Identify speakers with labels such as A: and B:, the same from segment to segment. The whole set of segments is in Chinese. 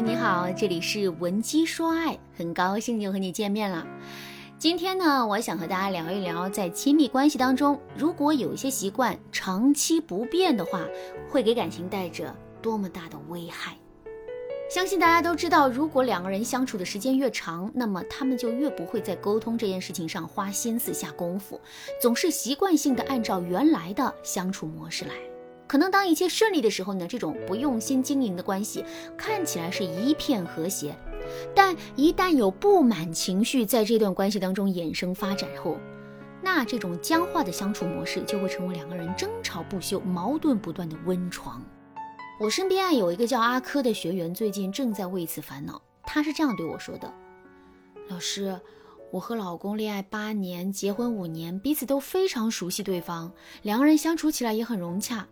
A: 你好，这里是文姬说爱，很高兴又和你见面了。今天呢，我想和大家聊一聊，在亲密关系当中，如果有一些习惯长期不变的话，会给感情带着多么大的危害。相信大家都知道，如果两个人相处的时间越长，那么他们就越不会在沟通这件事情上花心思下功夫，总是习惯性的按照原来的相处模式来。可能当一切顺利的时候呢，这种不用心经营的关系看起来是一片和谐，但一旦有不满情绪在这段关系当中衍生发展后，那这种僵化的相处模式就会成为两个人争吵不休、矛盾不断的温床。我身边啊有一个叫阿珂的学员，最近正在为此烦恼。他是这样对我说的：“老师，我和老公恋爱八年，结婚五年，彼此都非常熟悉对方，两个人相处起来也很融洽。”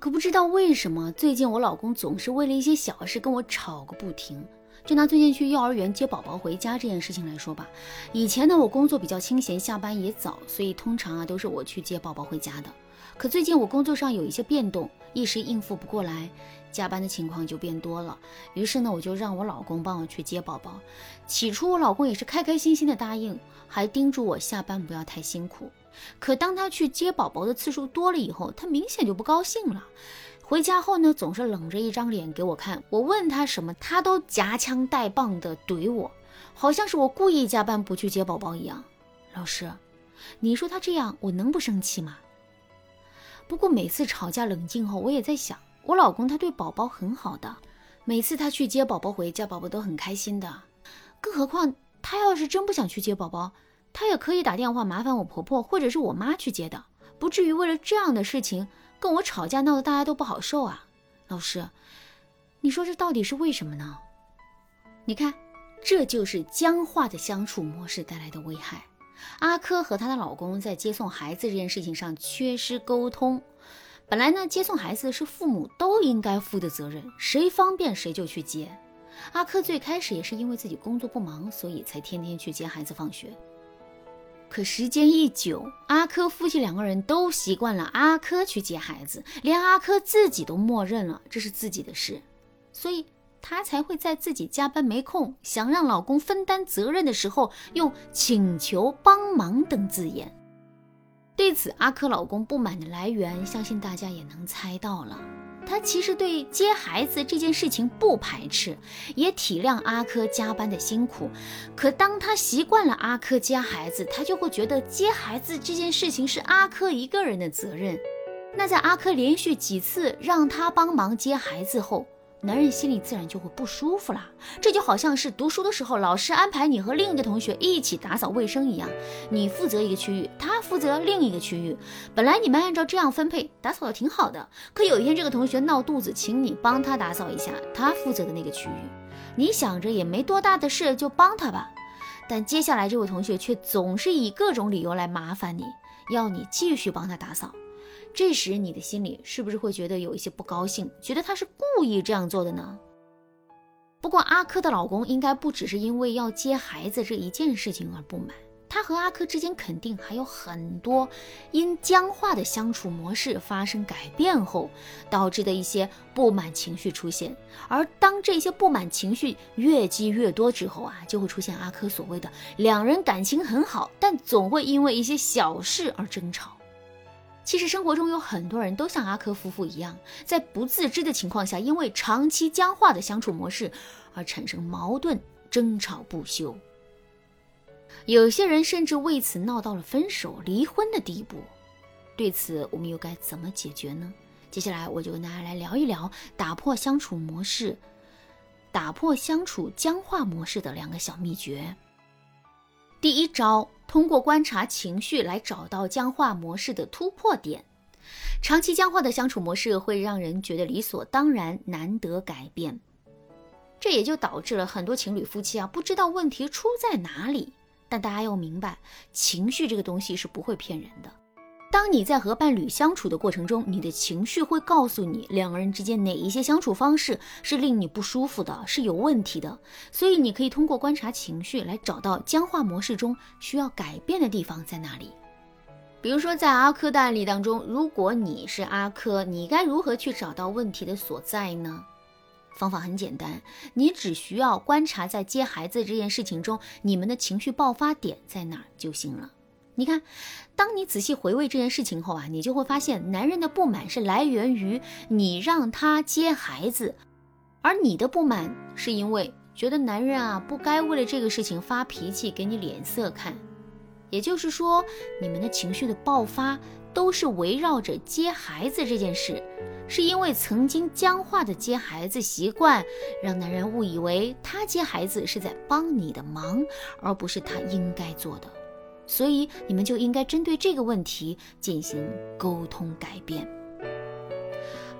A: 可不知道为什么，最近我老公总是为了一些小事跟我吵个不停。就拿最近去幼儿园接宝宝回家这件事情来说吧，以前呢我工作比较清闲，下班也早，所以通常啊都是我去接宝宝回家的。可最近我工作上有一些变动，一时应付不过来，加班的情况就变多了。于是呢我就让我老公帮我去接宝宝。起初我老公也是开开心心的答应，还叮嘱我下班不要太辛苦。可当他去接宝宝的次数多了以后，他明显就不高兴了。回家后呢，总是冷着一张脸给我看。我问他什么，他都夹枪带棒的怼我，好像是我故意加班不去接宝宝一样。老师，你说他这样，我能不生气吗？不过每次吵架冷静后，我也在想，我老公他对宝宝很好的，每次他去接宝宝回家，宝宝都很开心的。更何况他要是真不想去接宝宝。她也可以打电话麻烦我婆婆或者是我妈去接的，不至于为了这样的事情跟我吵架，闹得大家都不好受啊。老师，你说这到底是为什么呢？你看，这就是僵化的相处模式带来的危害。阿珂和她的老公在接送孩子这件事情上缺失沟通。本来呢，接送孩子是父母都应该负的责任，谁方便谁就去接。阿珂最开始也是因为自己工作不忙，所以才天天去接孩子放学。可时间一久，阿珂夫妻两个人都习惯了阿珂去接孩子，连阿珂自己都默认了这是自己的事，所以她才会在自己加班没空，想让老公分担责任的时候，用请求帮忙等字眼。对此，阿珂老公不满的来源，相信大家也能猜到了。他其实对接孩子这件事情不排斥，也体谅阿珂加班的辛苦。可当他习惯了阿珂接孩子，他就会觉得接孩子这件事情是阿珂一个人的责任。那在阿珂连续几次让他帮忙接孩子后，男人心里自然就会不舒服啦。这就好像是读书的时候，老师安排你和另一个同学一起打扫卫生一样，你负责一个区域，他负责另一个区域。本来你们按照这样分配，打扫的挺好的。可有一天这个同学闹肚子，请你帮他打扫一下他负责的那个区域。你想着也没多大的事，就帮他吧。但接下来这位同学却总是以各种理由来麻烦你，要你继续帮他打扫。这时，你的心里是不是会觉得有一些不高兴，觉得他是故意这样做的呢？不过，阿珂的老公应该不只是因为要接孩子这一件事情而不满，他和阿珂之间肯定还有很多因僵化的相处模式发生改变后导致的一些不满情绪出现。而当这些不满情绪越积越多之后啊，就会出现阿珂所谓的两人感情很好，但总会因为一些小事而争吵。其实生活中有很多人都像阿珂夫妇一样，在不自知的情况下，因为长期僵化的相处模式而产生矛盾、争吵不休。有些人甚至为此闹到了分手、离婚的地步。对此，我们又该怎么解决呢？接下来我就跟大家来聊一聊打破相处模式、打破相处僵化模式的两个小秘诀。第一招。通过观察情绪来找到僵化模式的突破点。长期僵化的相处模式会让人觉得理所当然，难得改变。这也就导致了很多情侣夫妻啊，不知道问题出在哪里。但大家要明白，情绪这个东西是不会骗人的。当你在和伴侣相处的过程中，你的情绪会告诉你两个人之间哪一些相处方式是令你不舒服的，是有问题的。所以你可以通过观察情绪来找到僵化模式中需要改变的地方在哪里。比如说，在阿珂的案例当中，如果你是阿珂，你该如何去找到问题的所在呢？方法很简单，你只需要观察在接孩子这件事情中，你们的情绪爆发点在哪儿就行了。你看，当你仔细回味这件事情后啊，你就会发现，男人的不满是来源于你让他接孩子，而你的不满是因为觉得男人啊不该为了这个事情发脾气给你脸色看。也就是说，你们的情绪的爆发都是围绕着接孩子这件事。是因为曾经僵化的接孩子习惯，让男人误以为他接孩子是在帮你的忙，而不是他应该做的，所以你们就应该针对这个问题进行沟通改变。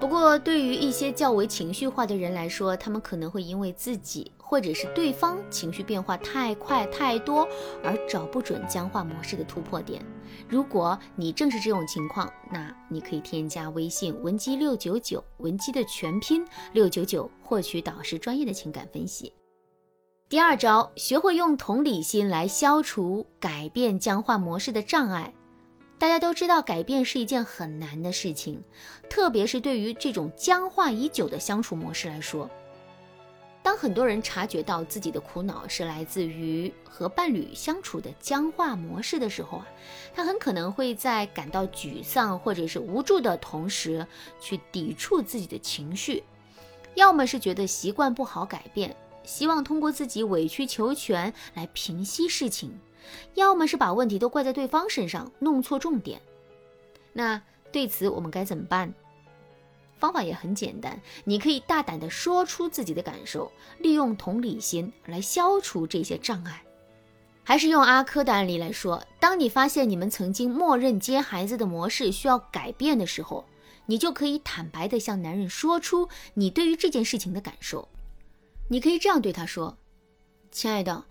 A: 不过，对于一些较为情绪化的人来说，他们可能会因为自己或者是对方情绪变化太快太多，而找不准僵化模式的突破点。如果你正是这种情况，那你可以添加微信文姬六九九，文姬的全拼六九九，获取导师专业的情感分析。第二招，学会用同理心来消除改变僵化模式的障碍。大家都知道，改变是一件很难的事情，特别是对于这种僵化已久的相处模式来说。当很多人察觉到自己的苦恼是来自于和伴侣相处的僵化模式的时候啊，他很可能会在感到沮丧或者是无助的同时，去抵触自己的情绪，要么是觉得习惯不好改变，希望通过自己委曲求全来平息事情。要么是把问题都怪在对方身上，弄错重点。那对此我们该怎么办？方法也很简单，你可以大胆地说出自己的感受，利用同理心来消除这些障碍。还是用阿珂的案例来说，当你发现你们曾经默认接孩子的模式需要改变的时候，你就可以坦白地向男人说出你对于这件事情的感受。你可以这样对他说：“亲爱的。”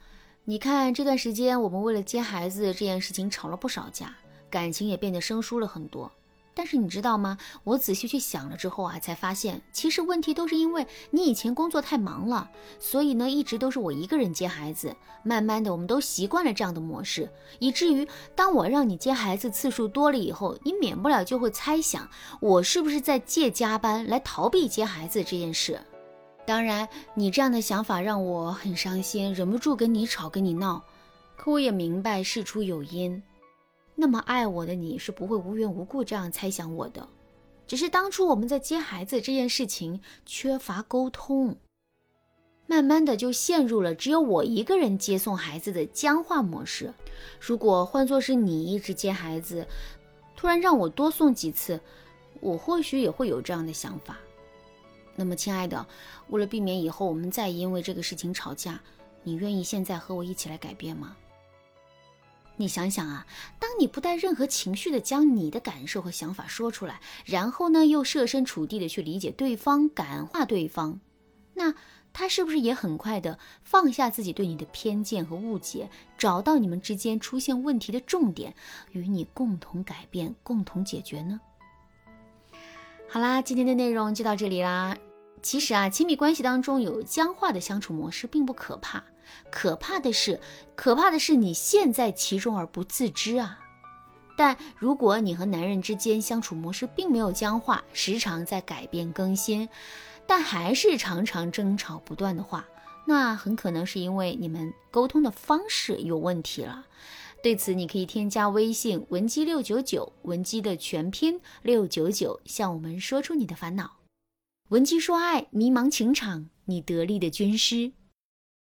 A: 你看这段时间，我们为了接孩子这件事情吵了不少架，感情也变得生疏了很多。但是你知道吗？我仔细去想了之后啊，才发现其实问题都是因为你以前工作太忙了，所以呢一直都是我一个人接孩子。慢慢的，我们都习惯了这样的模式，以至于当我让你接孩子次数多了以后，你免不了就会猜想我是不是在借加班来逃避接孩子这件事。当然，你这样的想法让我很伤心，忍不住跟你吵，跟你闹。可我也明白事出有因。那么爱我的你是不会无缘无故这样猜想我的，只是当初我们在接孩子这件事情缺乏沟通，慢慢的就陷入了只有我一个人接送孩子的僵化模式。如果换作是你一直接孩子，突然让我多送几次，我或许也会有这样的想法。那么，亲爱的，为了避免以后我们再因为这个事情吵架，你愿意现在和我一起来改变吗？你想想啊，当你不带任何情绪的将你的感受和想法说出来，然后呢又设身处地的去理解对方、感化对方，那他是不是也很快的放下自己对你的偏见和误解，找到你们之间出现问题的重点，与你共同改变、共同解决呢？好啦，今天的内容就到这里啦。其实啊，亲密关系当中有僵化的相处模式并不可怕，可怕的是，可怕的是你陷在其中而不自知啊。但如果你和男人之间相处模式并没有僵化，时常在改变更新，但还是常常争吵不断的话，那很可能是因为你们沟通的方式有问题了。对此，你可以添加微信文姬六九九，文姬的全拼六九九，向我们说出你的烦恼。文姬说爱，迷茫情场，你得力的军师。